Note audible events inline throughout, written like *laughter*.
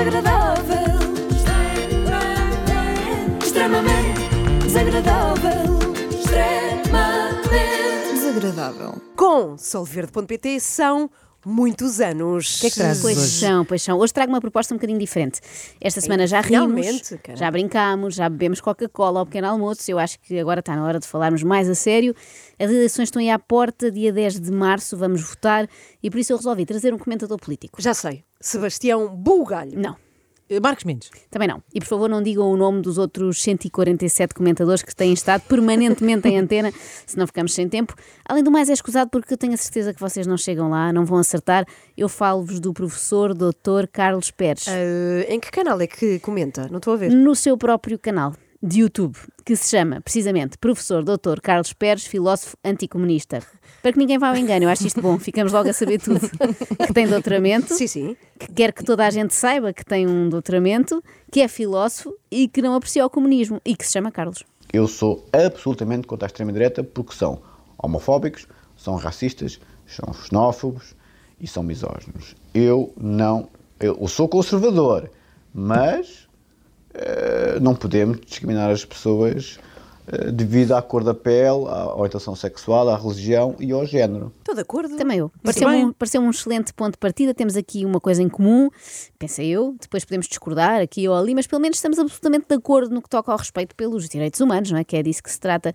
desagradável. Extremamente desagradável. Extremamente Desagradável. Com solverde.pt são muitos anos. O que é que trazes Pois hoje? são, pois são. Hoje trago uma proposta um bocadinho diferente. Esta semana já rimos, já brincámos, já bebemos Coca-Cola ao pequeno almoço. Eu acho que agora está na hora de falarmos mais a sério. As eleições estão aí à porta, dia 10 de março, vamos votar e por isso eu resolvi trazer um comentador político. Já sei. Sebastião Bugalho. Não. Eh, Marcos Mendes. Também não. E por favor, não digam o nome dos outros 147 comentadores que têm estado permanentemente em antena, *laughs* senão ficamos sem tempo. Além do mais, é escusado porque eu tenho a certeza que vocês não chegam lá, não vão acertar. Eu falo-vos do professor Dr. Carlos Pérez. Ah, em que canal é que comenta? Não estou a ver. no seu próprio canal de YouTube, que se chama precisamente Professor Dr. Carlos Pérez, filósofo anticomunista. Para que ninguém vá ao engano, eu acho isto bom, ficamos logo a saber tudo. *laughs* Que tem doutoramento, Sim, sim. que quer que toda a gente saiba que tem um doutoramento, que é filósofo e que não aprecia o comunismo e que se chama Carlos. Eu sou absolutamente contra a extrema-direita porque são homofóbicos, são racistas, são xenófobos e são misóginos. Eu não. Eu, sou conservador, mas não podemos discriminar as pessoas eh, devido à cor da pele, à orientação sexual, à religião e ao género. Estou de acordo. Também eu. Bem. um, pareceu um excelente ponto de partida. Temos aqui uma coisa em comum, pensei eu. Depois podemos discordar aqui ou ali, mas pelo menos estamos absolutamente de acordo no que toca ao respeito pelos direitos humanos, não é? Que é disso que se trata.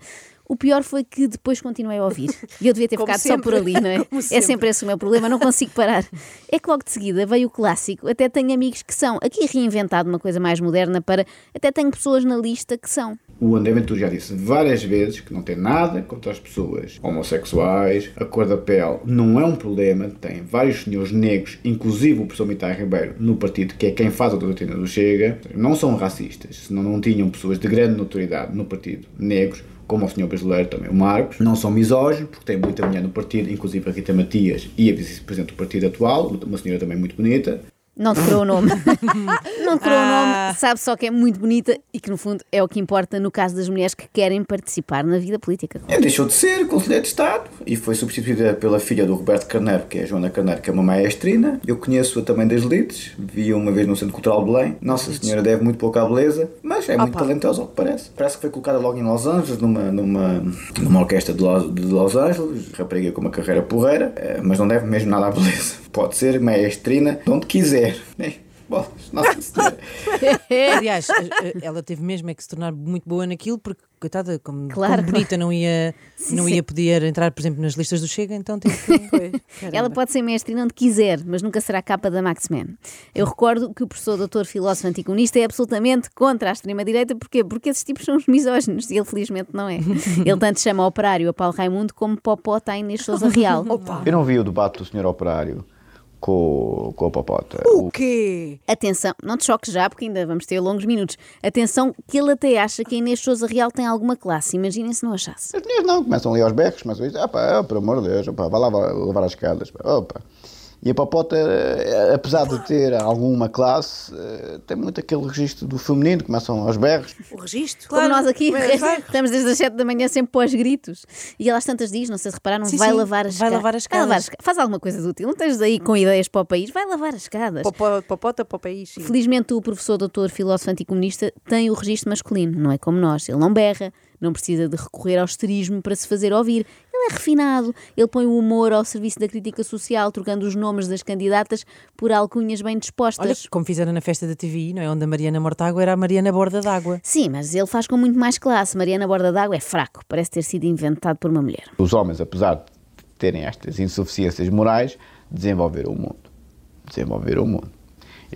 O pior foi que depois continuei a ouvir. E eu devia ter *laughs* Como ficado só por sempre. ali, não é? *laughs* Como É sempre. sempre esse o meu problema, não consigo parar. É que logo de seguida veio o clássico. Até tenho amigos que são. Aqui reinventado uma coisa mais moderna para. Até tenho pessoas na lista que são. O André Ventura já disse várias vezes que não tem nada contra as pessoas homossexuais, a cor da pele não é um problema, tem vários senhores negros, inclusive o professor Mitai Ribeiro, no partido, que é quem faz a doutrina do Chega, não são racistas, senão não tinham pessoas de grande notoriedade no partido, negros, como o senhor brasileiro também, o Marcos, não são misóginos, porque tem muita mulher no partido, inclusive a Rita Matias e a vice-presidente do partido atual, uma senhora também muito bonita, Não decorou o nome. *laughs* não decorou Ah. o nome, sabe só que é muito bonita e que, no fundo, é o que importa no caso das mulheres que querem participar na vida política. Ele deixou de ser conselheiro de Estado e foi substituída pela filha do Roberto Carneiro, que é a Joana Carneiro, que é uma maestrina. Eu conheço-a também das lides, vi-a uma vez no Centro Cultural de Belém. Nossa Senhora deve muito pouco à beleza, mas é muito Opa. talentosa, ao que parece. Parece que foi colocada logo em Los Angeles, numa, numa, numa orquestra de Los, de Los Angeles, rapariga com uma carreira porreira, eh, mas não deve mesmo nada à beleza. Pode ser maestrina de onde quiser. Eh, bolas, Nossa Senhora. *laughs* Aliás, ela teve mesmo é que se tornar muito boa naquilo, porque, coitada, como, Claro, como bonita não ia, não sim. ia poder entrar, por exemplo, nas listas do Chega, então teve que. *laughs* Ela pode ser mestre onde quiser, mas nunca será capa da Maxman. Eu recordo que o professor doutor filósofo anticomunista é absolutamente contra a extrema-direita. Porquê? Porque esses tipos são os misóginos e ele felizmente não é. *laughs* Ele tanto chama operário a Paulo Raimundo como Popó está a Inês Sousa Real. Eu não vi o debate do senhor operário com, com a Popota. O quê? Atenção, não te choques já, porque ainda vamos ter longos minutos. Atenção, que ele até acha que a Inês Sousa Real tem alguma classe. Imaginem se não achasse. As mulheres não, começam ali aos berros, começam a dizer, ah pá, pelo amor de Deus, opá, vai lá lavar, as escadas. Opa. E a Popota, eh, apesar de ter alguma classe, eh, tem muito aquele registro do feminino, começam aos berros. O registro? Como nós aqui, *laughs* estamos desde as 7 da manhã sempre pós gritos. E ela às tantas diz, não sei se repararam, Sim, vai sim, lavar as vai escadas. lavar as Vai lavar escadas. as esca- Faz alguma coisa de útil. Não estejas aí com ideias para o país, vai lavar as escadas. Popó- Popota para o país. sim. Felizmente o professor doutor filósofo anticomunista tem o registro masculino, não é como nós. Ele não berra, não precisa de recorrer ao esterismo para se fazer ouvir. Ele é refinado, ele põe o humor ao serviço da crítica social, trocando os nomes das candidatas por alcunhas bem dispostas. Olha, como fizeram na festa da TVI, não é? Onde a Mariana Mortágua era a Mariana Borda d'Água. Sim, mas ele faz com muito mais classe. Mariana Borda d'Água é fraco, parece ter sido inventado por uma mulher. Os homens, apesar de terem estas insuficiências morais, desenvolveram o mundo. Desenvolveram o mundo.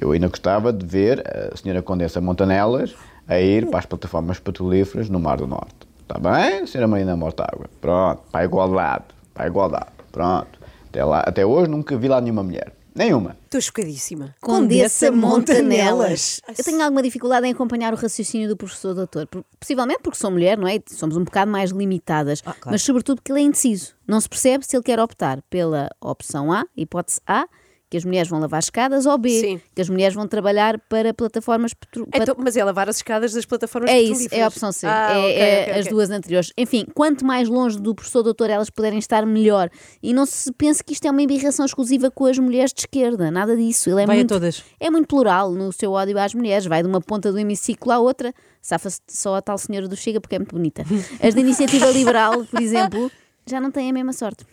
Eu ainda gostava de ver a senhora Condessa Montanelas a ir para as plataformas petrolíferas no Mar do Norte. Está bem, senhora Marina Mortágua? Pronto, para a igualdade. Para a igualdade. Pronto. Até, lá, até hoje nunca vi lá nenhuma mulher. Nenhuma. Estou chocadíssima. Condessa Montanelas. Eu tenho alguma dificuldade em acompanhar o raciocínio do professor doutor. Possivelmente porque sou mulher, não é? Somos um bocado mais limitadas. Ah, claro. Mas sobretudo porque ele é indeciso. Não se percebe se ele quer optar pela opção A, hipótese A, que as mulheres vão lavar escadas, ou B, Sim. que as mulheres vão trabalhar para plataformas petro... Então, mas é lavar as escadas das plataformas É isso, é petrolíferas. a opção C. Ah, é ok, é ok, as ok. duas anteriores. Enfim, quanto mais longe do professor doutor elas puderem estar, melhor. E não se pense que isto é uma embirração exclusiva com as mulheres de esquerda. Nada disso. Ele é Vai a muito, todas. É muito plural no seu ódio às mulheres. Vai de uma ponta do hemiciclo à outra. Safa-se só a tal senhora do Chega porque é muito bonita. *laughs* As da Iniciativa Liberal, por exemplo, já não têm a mesma sorte.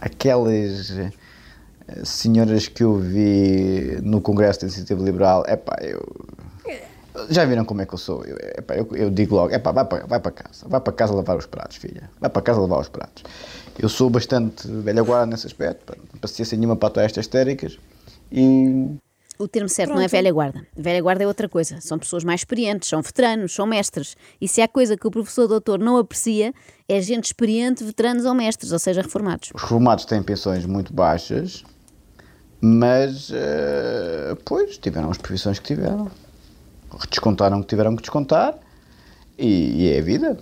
Aquelas senhoras que eu vi no Congresso da Iniciativa Liberal, epá, eu. Já viram como é que eu sou? Eu, epá, eu, eu digo logo, epá, vai para, vai para casa, vai para casa lavar os pratos, filha. Vai para casa lavar os pratos. Eu sou bastante velha guarda nesse aspecto, pá, não paciência nenhuma para todas estas histéricas. E O termo certo não é velha guarda. Velha guarda é outra coisa. São pessoas mais experientes, são veteranos, são mestres. E se há coisa que o professor doutor não aprecia, é gente experiente, veteranos ou mestres, ou seja, reformados. os reformados têm pensões muito baixas, mas, eh, pois, tiveram as profissões que tiveram. Descontaram o que tiveram que descontar e, e é a vida.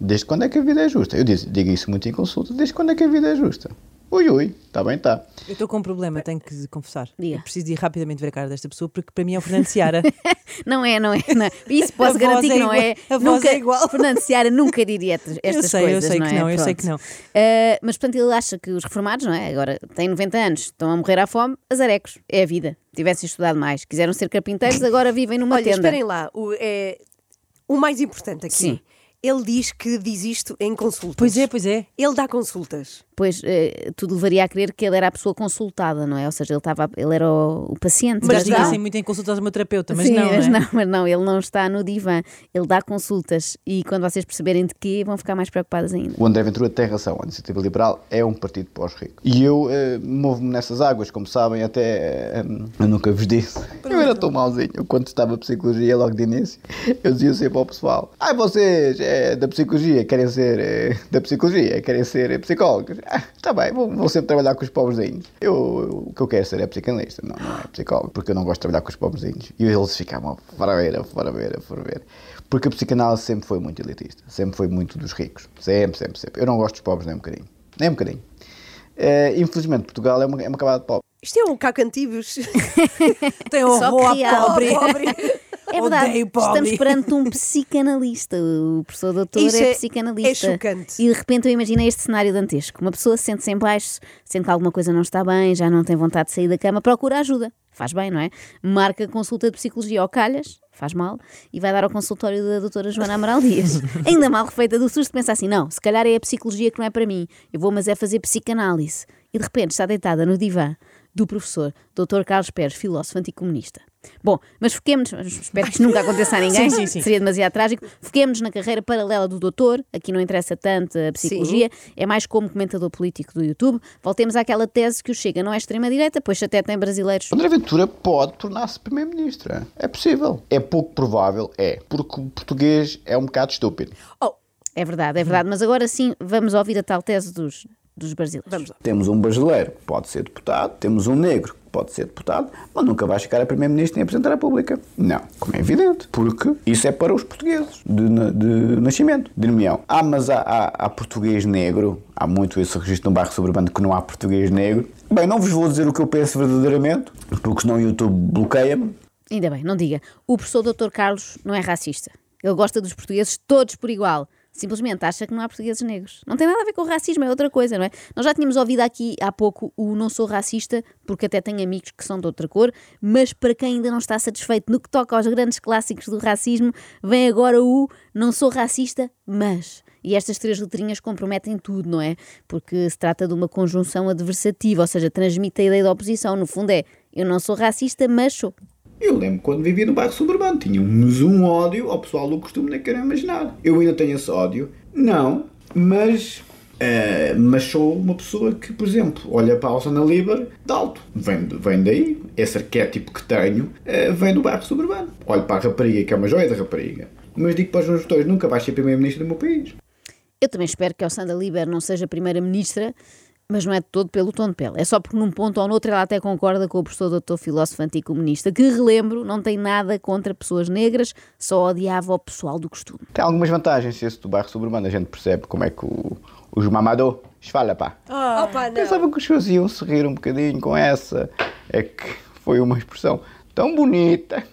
Desde quando é que a vida é justa? Eu digo, digo isso muito em consulta. Desde quando é que a vida é justa? Ui, ui, está bem, está. Eu estou com um problema, tenho que confessar. Diga. Eu preciso de ir rapidamente ver a cara desta pessoa porque para mim é o Fernando Seara. *laughs* Não é, não é. Não. é. Isso posso A garantir é que não é. A voz nunca, é igual. Fernando Seara nunca diria estas estas sei, eu coisas. sei não que é? não, eu sei Pronto. que não. Ah, mas, portanto, ele acha que os reformados, não é? Agora têm 90 anos, estão a morrer à fome, azarecos. É a vida. Tivessem estudado mais, quiseram ser carpinteiros, agora vivem numa Olha, tenda. esperem lá. O, é, o mais importante aqui. Sim. Ele diz que diz isto em consultas. pois é, pois é. Ele dá consultas. Pois eh, tudo levaria a crer que ele era a pessoa consultada, não é? Ou seja, ele, estava, ele era o, o paciente. Mas diga assim muito em consultas ao meu terapeuta, mas Sim, não. mas não, é? não, mas não, ele não está no divã, ele dá consultas e quando vocês perceberem de quê, vão ficar mais preocupadas ainda. O André Ventura tem razão. A Iniciativa Liberal é um partido ricos. E eu eh, movo-me nessas águas, como sabem, até. eh, eu nunca vos disse. Eu era tão mauzinho. Eu, quando estava psicologia, logo de início, eu dizia sempre ao pessoal: Ai, vocês é, da psicologia querem ser. eh, da psicologia querem ser eh, psicólogos. Ah, *laughs* está bem, vou, vou sempre trabalhar com os pobrezinhos. Eu, eu- o que eu quero ser é psicanalista, não, não é psicólogo, porque eu não gosto de trabalhar com os pobrezinhos. E eles ficavam fora ver, fora ver, fora ver. Porque a psicanálise sempre foi muito elitista, sempre foi muito dos ricos. Sempre, sempre, sempre. Eu não gosto dos pobres nem um bocadinho. Nem um bocadinho. Eh, infelizmente, Portugal é uma, é uma camada de pobres. Isto é um cacantivos. *laughs* Tem Só horror que à há- pobre. *laughs* É verdade, Odeio estamos perante um psicanalista. O professor doutor Isso é, é- psicanalista. é chocante. E de repente eu imaginei este cenário dantesco. Uma pessoa sente-se em baixo, sente que alguma coisa não está bem, já não tem vontade de sair da cama, procura ajuda. Faz bem, não é? Marca consulta de psicologia ao calhas, faz mal, e vai dar ao consultório da doutora Joana Amaral Dias. *laughs* Ainda mal refeita do susto, pensa assim, não, se calhar é a psicologia que não é para mim. Eu vou, mas é fazer psicanálise. E de repente está deitada no divã do professor Dr. Carlos Pérez, filósofo anticomunista. Bom, mas foquemos, espero que isto nunca aconteça a *laughs* ninguém, Sim, sim, sim. seria demasiado trágico. Foquemos na carreira paralela do doutor, aqui não interessa tanto a psicologia, é mais como comentador político do YouTube. Voltemos àquela tese que o Chega não é extrema-direita, pois até tem brasileiros. André Ventura pode tornar-se Primeiro-Ministro. É possível. É pouco provável, é. Porque o português é um bocado estúpido. Oh, É verdade, é verdade, mas agora sim vamos ouvir a tal tese dos, dos brasileiros. vamos lá. Temos um brasileiro que pode ser deputado, temos um negro que pode ser deputado, mas nunca vai chegar a primeiro-ministro nem a Presidente da República. Não, como é evidente, porque isso é para os portugueses de, de nascimento, de nomeão. Ah, mas há, há, há português negro, há muito esse registro no bairro suburbano que não há português negro. Bem, não vos vou dizer o que eu penso verdadeiramente, porque senão o YouTube bloqueia-me. Ainda bem, não diga. O professor Dr. Carlos não é racista. Ele gosta dos portugueses todos por igual. Simplesmente acha que não há portugueses negros. Não tem nada a ver com racismo, é outra coisa, não é? Nós já tínhamos ouvido aqui há pouco o não sou racista, porque até tenho amigos que são de outra cor, mas para quem ainda não está satisfeito no que toca aos grandes clássicos do racismo, vem agora o não sou racista, mas. E estas três letrinhas comprometem tudo, não é? Porque se trata de uma conjunção adversativa, ou seja, transmite a ideia da oposição. No fundo é, eu não sou racista, mas sou. Eu lembro quando vivia no bairro suburbano, tínhamos um ódio ao pessoal do costume, nem quero imaginar. Eu ainda tenho esse ódio? Não, mas. eh, mas sou uma pessoa que, por exemplo, olha para a Alsana Liber de alto. Vem, vem daí, esse arquétipo que tenho eh, vem do bairro suburbano. Olho para a rapariga, que é uma joia da rapariga. Mas digo para os meus doutores, nunca vais ser primeiro-ministro do meu país. Eu também espero que a Sandra Liber não seja primeira-ministra, mas não é de todo pelo tom de pele. É só porque num ponto ou noutro ela até concorda com o professor doutor filósofo anticomunista, que, relembro, não tem nada contra pessoas negras, só odiava o pessoal do costume. Tem algumas vantagens. Se esse do bairro suburbano a gente percebe como é que o, os mamador, esfala pá. Opa, não. Pensava que os senhores iam se rir um bocadinho com essa. É que foi uma expressão tão bonita.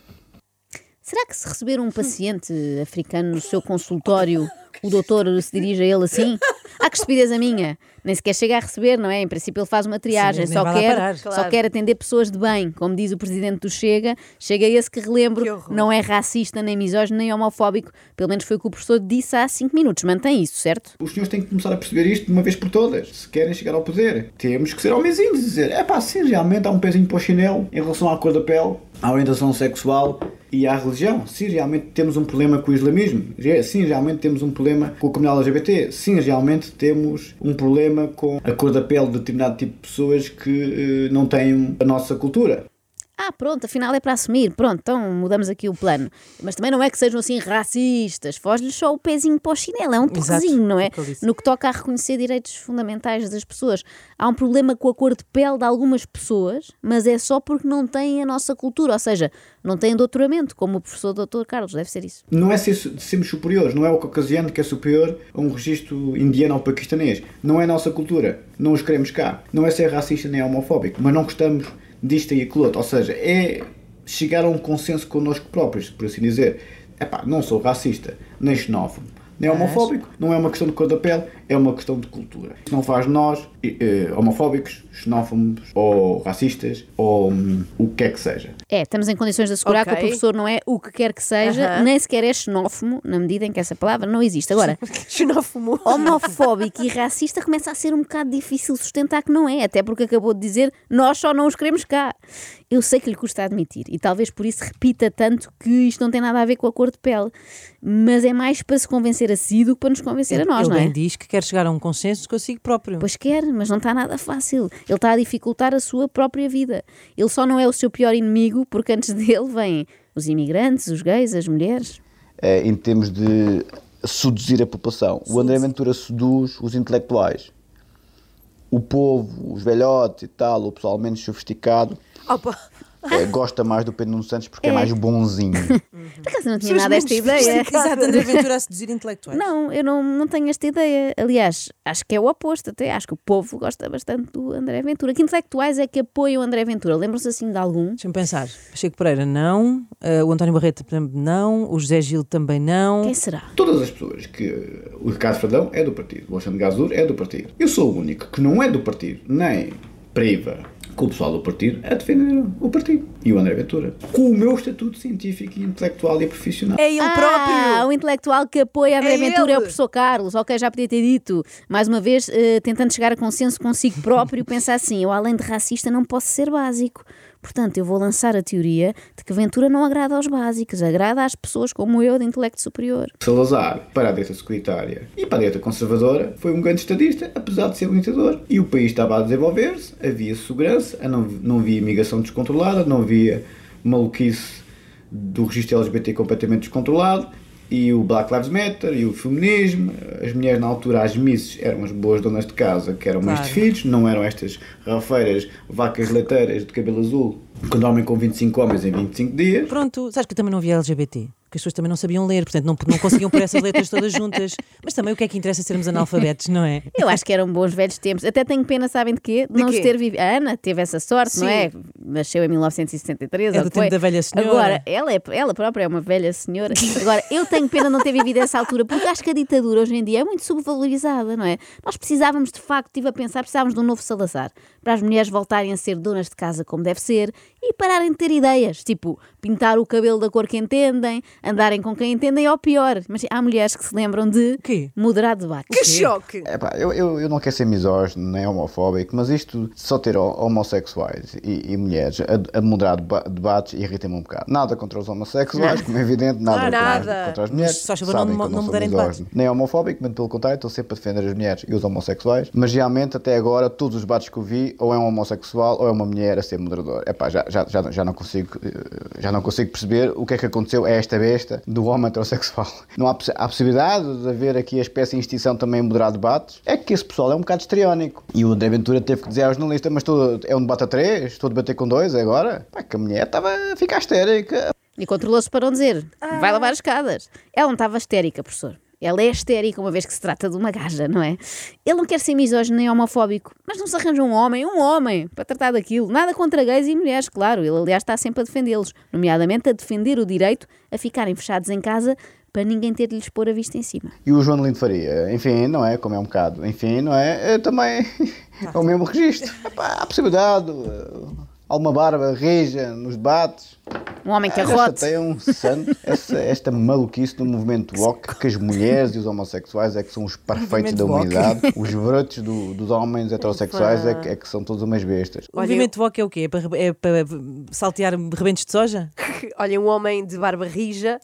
Será que se receber um paciente africano no seu consultório, o doutor se dirige a ele assim? Ah, que estupidez a minha! Nem sequer chega a receber, não é? Em princípio ele faz uma triagem, Sim, só, quer, só quer atender pessoas de bem. Como diz o presidente do Chega, chega esse que relembro, Que não é racista, nem misógino, nem homofóbico. Pelo menos foi o que o professor disse há 5 minutos. Mantém isso, certo? Os senhores têm que começar a perceber isto de uma vez por todas. Se querem chegar ao poder, temos que ser homenzinhos e dizer: é pá, sim, realmente há um pezinho para o chinelo em relação à cor da pele, à orientação sexual e à religião. Sim, realmente temos um problema com o islamismo. Sim, realmente temos um problema com a comunidade LGBT. Sim, realmente temos um problema com a cor da pele de determinado tipo de pessoas que eh, não têm a nossa cultura. Ah, pronto, afinal é para assumir. Pronto, então mudamos aqui o plano. Mas também não é que sejam assim racistas. Foge-lhes só o pezinho para o chinelo. É um toquezinho, não é? No que toca a reconhecer direitos fundamentais das pessoas. Há um problema com a cor de pele de algumas pessoas, mas é só porque não têm a nossa cultura. Ou seja, não têm doutoramento, como o professor Dr. Carlos. Deve ser isso. Não é ser, sermos superiores, não é o caucasiano que é superior a um registro indiano ou paquistanês. Não é a nossa cultura, não os queremos cá. Não é ser racista nem homofóbico, mas não gostamos disto e aquilo outro. Ou seja, é chegar a um consenso connosco próprios, por assim dizer. Epá, não sou racista, nem xenófobo, nem homofóbico. Não é uma questão de cor da pele, é uma questão de cultura. Isso não faz de nós eh, homofóbicos, xenófobos ou racistas ou hum, o que é que seja. É, estamos em condições de assegurar que Ok. o professor não é o que quer que seja, Aham. nem sequer é xenófobo, na medida em que essa palavra não existe. Agora, *laughs* Xenófobo. homofóbico e racista começa a ser um bocado difícil sustentar que não é, até porque acabou de dizer nós só não os queremos cá. Eu sei que lhe custa admitir e talvez por isso repita tanto que isto não tem nada a ver com a cor de pele, mas é mais para se convencer a si do que para nos convencer a nós, Ele não é? bem diz que quer chegar a um consenso consigo próprio. Pois quer, mas não está nada fácil. Ele está a dificultar a sua própria vida. Ele só não é o seu pior inimigo porque antes *laughs* dele vêm os imigrantes, os gays, as mulheres. eh, em termos de seduzir a população. O André Ventura seduz os intelectuais. O povo, os velhotes e tal, o pessoal menos sofisticado, Opa. Eh, gosta mais do Pedro Nuno Santos porque é, mais bonzinho. *laughs* Por acaso não tinha nada esta ideia. Exato, *laughs* André Ventura a seduzir intelectuais. Não, eu não, não tenho esta ideia. Aliás, acho que é o oposto até. Acho que o povo gosta bastante do André Ventura. Que intelectuais é que apoiam o André Ventura? Lembram-se assim de algum? Deixa-me pensar. Pacheco Pereira, não. Eh, o António Barreto, por exemplo, não. O José Gil também não. Quem será? Todas as pessoas que. O Ricardo Fradão é do partido, o Alexandre Gazur é do partido. Eu sou o único que não é do partido, nem priva com o pessoal do partido a defender o partido. E o André Ventura. Com o meu estatuto científico intelectual e profissional. É ele Ah, próprio. o intelectual que apoia André É Ventura é o ele. professor Carlos. Ok, já podia ter dito. Mais uma vez, eh, tentando chegar a consenso consigo próprio, pensar assim: eu, além de racista, não posso ser básico. Portanto, eu vou lançar a teoria de que Ventura não agrada aos básicos, agrada às pessoas como eu, de intelecto superior. Salazar, para a direita securitária e para a direita conservadora, foi um grande estadista, apesar de ser um. E o país estava a desenvolver-se, havia segurança, não, não havia imigração descontrolada, não havia maluquice do registro LGBT completamente descontrolado, e o Black Lives Matter, e o feminismo, as mulheres na altura, as misses, eram as boas donas de casa, que eram mães de Claro. filhos, não eram estas rafeiras, vacas leiteiras de cabelo azul, que dormem com 25 homens em 25 dias. Pronto, sabes que eu também não via LGBT. Porque as pessoas também não sabiam ler, portanto não, não conseguiam pôr essas letras todas juntas. Mas também o que é que interessa sermos analfabetos, não é? Eu acho que eram bons velhos tempos. Até tenho pena, sabem de quê? De, não os quê? ter vivido. A Ana teve essa sorte, não Sim. é? Nasceu em 1963. É do o que foi. tempo da velha senhora. Agora, ela, é, ela própria é uma velha senhora. Agora, eu tenho pena de não ter vivido essa altura, porque acho que a ditadura hoje em dia é muito subvalorizada, não é? Nós precisávamos, de facto, estive a pensar, precisávamos de um novo Salazar. Para as mulheres voltarem a ser donas de casa como deve ser e pararem de ter ideias, tipo pintar o cabelo da cor que entendem, andarem com quem entendem, ou pior. Mas há mulheres que se lembram de quê? moderar debate. Que choque. Epá, eu, eu, eu não quero ser misógino nem homofóbico, mas isto de só ter ho- homossexuais e, e mulheres a, a moderar deba- debates irrita-me um bocado. Nada contra os homossexuais, *laughs* como é evidente, nada, Nada. Contra, contra as mulheres. Mas só Sabem não- que eu não sou misógino. Nem homofóbico, mas pelo contrário, estou sempre a defender as mulheres e os homossexuais. Mas realmente, até agora, todos os debates que eu vi, ou é um homossexual ou é uma mulher a ser moderador. Epá, já, já, já, já, não consigo, eh, já não consigo perceber o que é que aconteceu a esta besta do homem heterossexual. *laughs* Não há, há possibilidade de haver aqui a espécie de instituição também moderar debates. É que esse pessoal é um bocado histriónico. E o André Ventura teve que dizer ao jornalista: Mas estou, é um debate a três? Estou a debater com dois agora? Pá, que a mulher estava a ficar histérica. E controlou-se para não dizer, vai lavar as escadas. Ela não estava histérica, professor. Ela é histérica, uma vez que se trata de uma gaja, não é? Ele não quer ser misógino nem homofóbico, mas não se arranja um homem, um homem, para tratar daquilo. Nada contra gays e mulheres, claro. Ele, aliás, está sempre a defendê-los, nomeadamente a defender o direito a ficarem fechados em casa para ninguém ter de lhes pôr a vista em cima. E o João Lindo Faria, enfim, não é? Como é um bocado, enfim, não é? É também *laughs* é o mesmo registro. Epá, há possibilidade, eh, alguma barba rija nos debates. Um homem Ah, carrote. já um santo essa, esta maluquice do movimento woke que as mulheres e os homossexuais é que são os perfeitos da humanidade, os brotos do- dos homens heterossexuais é que, é que são todos umas bestas. O movimento VOC é o quê? É para, é para saltear rebentos de soja? *laughs* Olha, um homem de barba rija,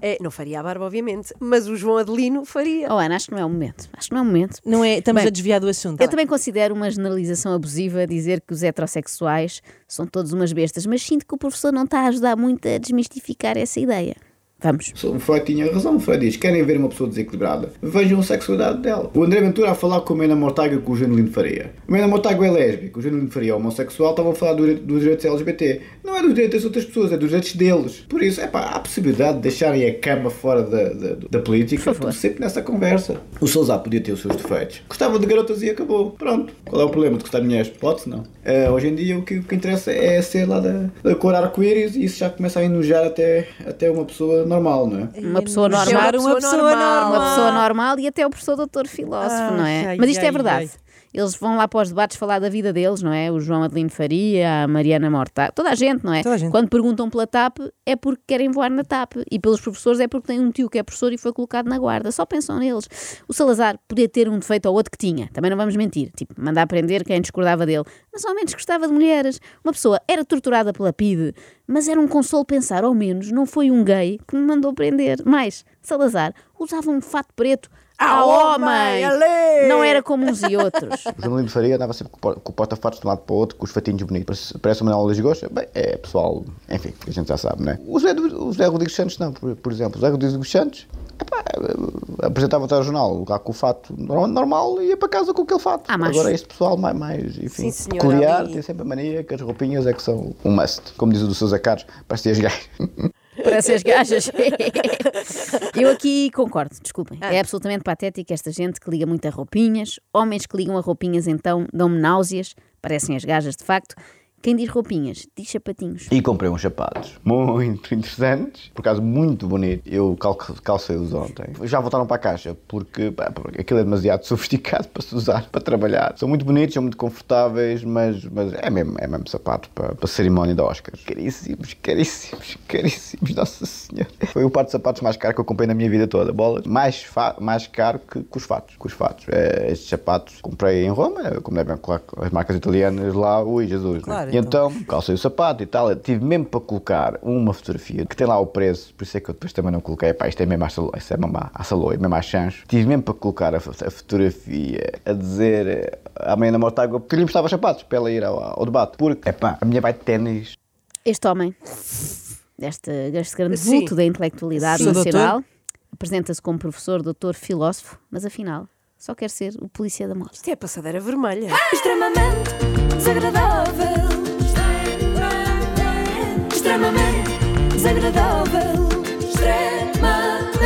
eh, não faria a barba, obviamente, mas o João Adelino faria. Oh, Ana, acho que não é o momento. Acho que não é o momento. Não é? Estamos Bem, a desviar do assunto. Eu também considero uma generalização abusiva dizer que os heterossexuais são todos umas bestas, mas sinto que o professor não está a ajudar muito a desmistificar essa ideia. Vamos. O Freud tinha razão. O Freud diz: querem ver uma pessoa desequilibrada? Vejam a sexualidade dela. O André Ventura a falar com a Mena Mortágua e com o Janelino Faria. O Mena Mortágua é lésbico, o Janelino Faria é homossexual. Estavam a falar do, dos direitos LGBT. Não é dos direitos das outras pessoas, é dos direitos deles. Por isso, é pá, há a possibilidade de deixarem a cama fora da, da, da política. Estou sempre nessa conversa. O Salazar podia ter os seus defeitos. Gostava de garotas e acabou. Pronto. Qual é o problema de gostar de mulheres? Pode-se não. Eh, hoje em dia o que, o que interessa é ser lá da, da cor arco-íris e isso já começa a enojar até, até uma pessoa normal, não é? Uma pessoa Enojar normal. uma pessoa normal. Uma pessoa normal e até o professor doutor filósofo, Ai, não é? ai, Mas isto é ai, verdade. Eles vão lá para os debates falar da vida deles, não é? O João Adelino Faria, a Mariana Morta, toda a gente, não é? Gente. Quando perguntam pela TAP, é porque querem voar na TAP. E pelos professores é porque tem um tio que é professor e foi colocado na guarda. Só pensam neles. O Salazar podia ter um defeito ou outro que tinha, também não vamos mentir. Tipo, mandar prender quem discordava dele. Mas ao menos gostava de mulheres. Uma pessoa era torturada pela PIDE, mas era um consolo pensar, ao menos não foi um gay que me mandou prender. Mais, Salazar usava um fato preto. Ah, A homem, homem! ale! Não era como uns e outros. O João de Lindo Faria andava sempre com o porta-fatos de um lado para o outro, com os fatinhos bonitos. Parece, uma Manuel Lisgocha. Bem, é pessoal, enfim, a gente já sabe, não é? O José, o José Rodrigues Santos, não, por, por exemplo. O José Rodrigues Santos eh, apresentava-te ao jornal lá com o fato normal, e ia para casa com aquele fato. Ah, macho. Agora este pessoal mais, mais enfim, Sim, peculiar, tem sempre a mania que as roupinhas é que são um must. Como diz o do Sousa Carlos, parece as gajos. *laughs* Parece as gajas. *laughs* Eu aqui concordo, desculpem. Ah. É absolutamente patético esta gente que liga muito a roupinhas. Homens que ligam a roupinhas, então, dão-me náuseas. Parecem as gajas, de facto. Quem diz roupinhas, diz sapatinhos. E comprei uns sapatos muito *laughs* interessantes, por acaso muito bonito. Eu cal- calcei-os ontem. Já voltaram para a caixa, porque, pá, porque aquilo é demasiado *laughs* sofisticado para se usar, para trabalhar. São muito bonitos, são muito confortáveis, mas, mas é, mesmo, é mesmo sapato para, para a cerimónia da Oscar. Caríssimos, caríssimos, *laughs* caríssimos, Nossa Senhora. Foi o par de sapatos mais caro que eu comprei na minha vida toda. Bolas, mais, mais caro que, que os fatos. Que os fatos. É, estes sapatos comprei em Roma, como devem claro, as marcas italianas lá, ui, Jesus. né? E então, calcei o sapato e tal. Eu tive mesmo para colocar uma fotografia que tem lá o preço, por isso é que eu depois também não coloquei. Pá, isto é mesmo à salo, isto é mesmo à- à saloi, mesmo à chancho. Tive mesmo para colocar a, a fotografia a dizer eh, à mãe da Mortágua porque lhe emprestava sapatos para ela ir ao, ao debate. Porque, epá, a minha vai de ténis. Este homem, deste, deste grande Sim. vulto da intelectualidade Sim. nacional, apresenta-se como professor, doutor, filósofo, mas afinal só quer ser o polícia da moda. Isto é a passadeira vermelha. Extremamente desagradável. Extremamente desagradável. Extremamente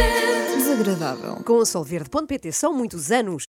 Desagradável. Com a Solverde.pt são muitos anos